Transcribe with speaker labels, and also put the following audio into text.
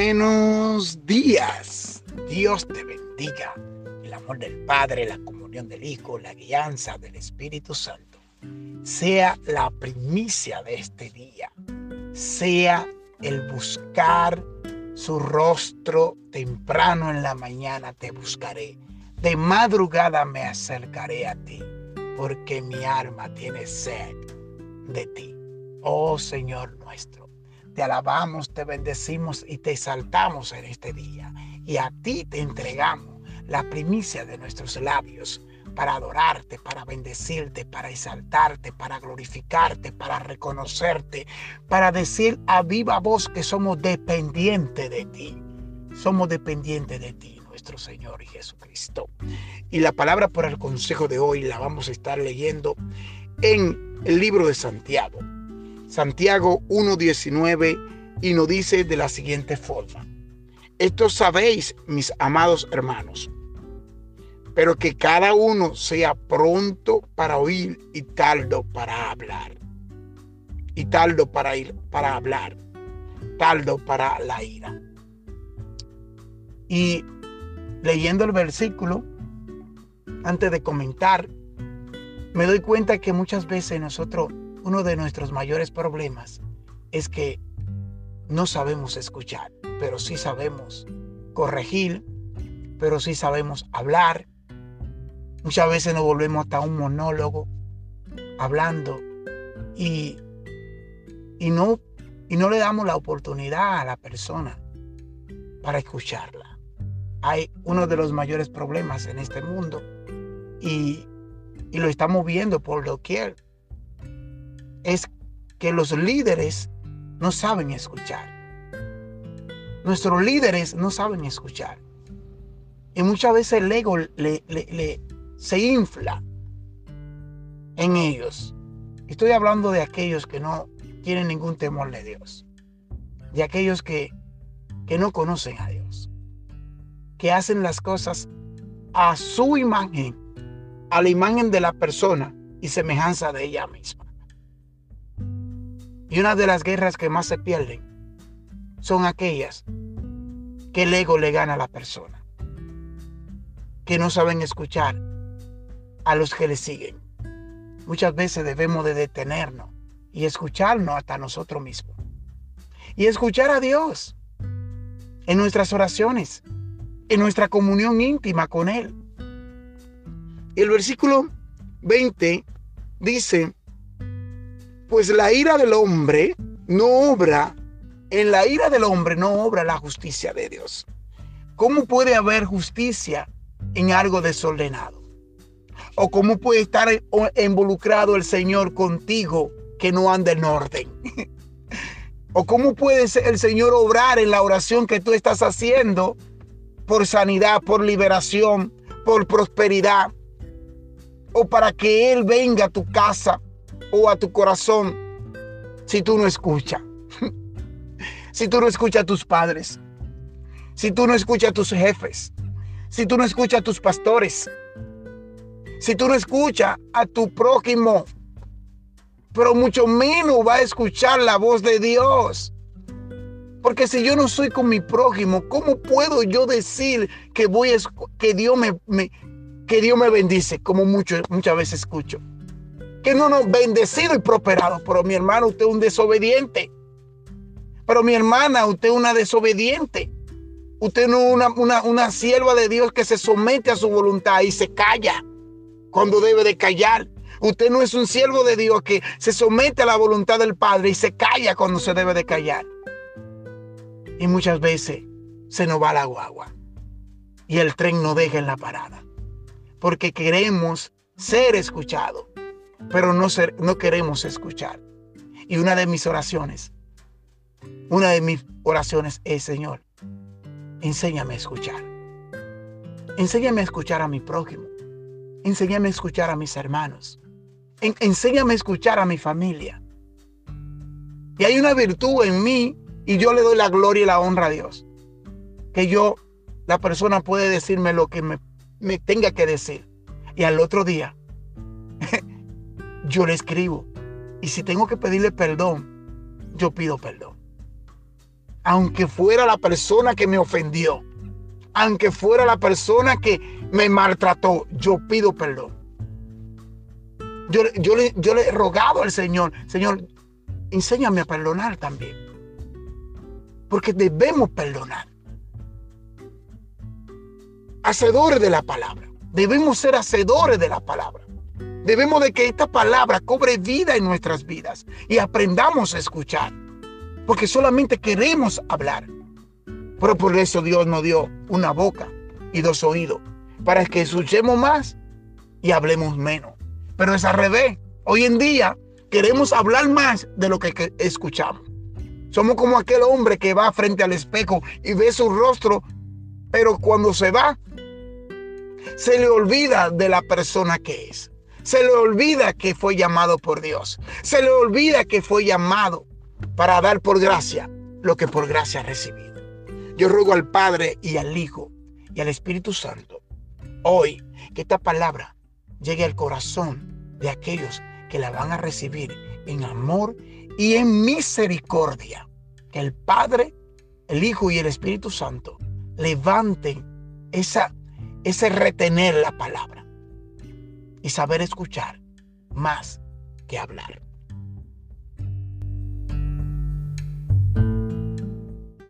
Speaker 1: Buenos días. Dios te bendiga. El amor del Padre, la comunión del Hijo, la guianza del Espíritu Santo sea la primicia de este día. Sea el buscar su rostro temprano en la mañana te buscaré. De madrugada me acercaré a ti, porque mi alma tiene sed de ti. Oh Señor nuestro te alabamos, te bendecimos y te exaltamos en este día. Y a ti te entregamos la primicia de nuestros labios para adorarte, para bendecirte, para exaltarte, para glorificarte, para reconocerte, para decir a viva voz que somos dependientes de ti. Somos dependientes de ti, nuestro Señor y Jesucristo. Y la palabra por el consejo de hoy la vamos a estar leyendo en el libro de Santiago, Santiago 1.19 y nos dice de la siguiente forma. Esto sabéis, mis amados hermanos, pero que cada uno sea pronto para oír y tardo para hablar. Y tardo para ir para hablar, tardo para la ira. Y leyendo el versículo, antes de comentar, me doy cuenta que muchas veces nosotros uno de nuestros mayores problemas es que no sabemos escuchar, pero sí sabemos corregir, pero sí sabemos hablar. Muchas veces nos volvemos hasta un monólogo hablando y, y, no, y no le damos la oportunidad a la persona para escucharla. Hay uno de los mayores problemas en este mundo y, y lo estamos viendo por doquier es que los líderes no saben escuchar. Nuestros líderes no saben escuchar. Y muchas veces el ego le, se infla en ellos. Estoy hablando de aquellos que no tienen ningún temor de Dios. De aquellos que, que no conocen a Dios. Que hacen las cosas a su imagen, a la imagen de la persona y semejanza de ella misma. Y una de las guerras que más se pierden son aquellas que el ego le gana a la persona, que no saben escuchar a los que le siguen. Muchas veces debemos de detenernos y escucharnos hasta nosotros mismos. Y escuchar a Dios en nuestras oraciones, en nuestra comunión íntima con Él. El versículo 20 dice, pues la ira del hombre no obra, en la ira del hombre no obra la justicia de Dios. ¿Cómo puede haber justicia en algo desordenado? ¿O cómo puede estar involucrado el Señor contigo que no anda en orden? ¿O cómo puede el Señor obrar en la oración que tú estás haciendo por sanidad, por liberación, por prosperidad? O para que Él venga a tu casa o a tu corazón si tú no escuchas. si tú no escuchas a tus padres. Si tú no escuchas a tus jefes. Si tú no escuchas a tus pastores. Si tú no escuchas a tu prójimo. Pero mucho menos va a escuchar la voz de Dios. Porque si yo no soy con mi prójimo, ¿cómo puedo yo decir que voy a, que Dios me, que Dios me bendice? Como mucho, muchas veces escucho que no nos bendecido y prosperado. Pero mi hermano, usted es un desobediente. Pero mi hermana, usted es una desobediente. Usted no es una, una, una sierva de Dios que se somete a su voluntad y se calla cuando debe de callar. Usted no es un siervo de Dios que se somete a la voluntad del Padre y se calla cuando se debe de callar. Y muchas veces se nos va la guagua y el tren no deja en la parada. Porque queremos ser escuchados pero no, ser, no queremos escuchar. Y una de mis oraciones, una de mis oraciones es, Señor, enséñame a escuchar. Enséñame a escuchar a mi prójimo. Enséñame a escuchar a mis hermanos. enséñame a escuchar a mi familia. Y hay una virtud en mí y yo le doy la gloria y la honra a Dios. Que yo, la persona puede decirme lo que me, me tenga que decir. Y al otro día yo le escribo. Y si tengo que pedirle perdón, yo pido perdón. aunque fuera la persona que me ofendió, aunque fuera la persona que me maltrató, yo pido perdón. Yo, yo, le, yo le he rogado al Señor, Señor, enséñame a perdonar también. Porque debemos perdonar. Hacedores de la palabra. Debemos ser hacedores de la palabra. Debemos de que esta palabra cobre vida en nuestras vidas y aprendamos a escuchar. Porque solamente queremos hablar. Pero por eso Dios nos dio una boca y dos oídos. Para que escuchemos más y hablemos menos. Pero es al revés. Hoy en día queremos hablar más de lo que escuchamos. Somos como aquel hombre que va frente al espejo y ve su rostro, pero cuando se va, se le olvida de la persona que es. Se le olvida que fue llamado por Dios. Se le olvida que fue llamado para dar por gracia lo que por gracia ha recibido. Yo ruego al Padre y al Hijo y al Espíritu Santo hoy que esta palabra llegue al corazón de aquellos que la van a recibir en amor y en misericordia. Que el Padre, el Hijo y el Espíritu Santo levanten esa, ese retener la palabra y saber escuchar más que hablar.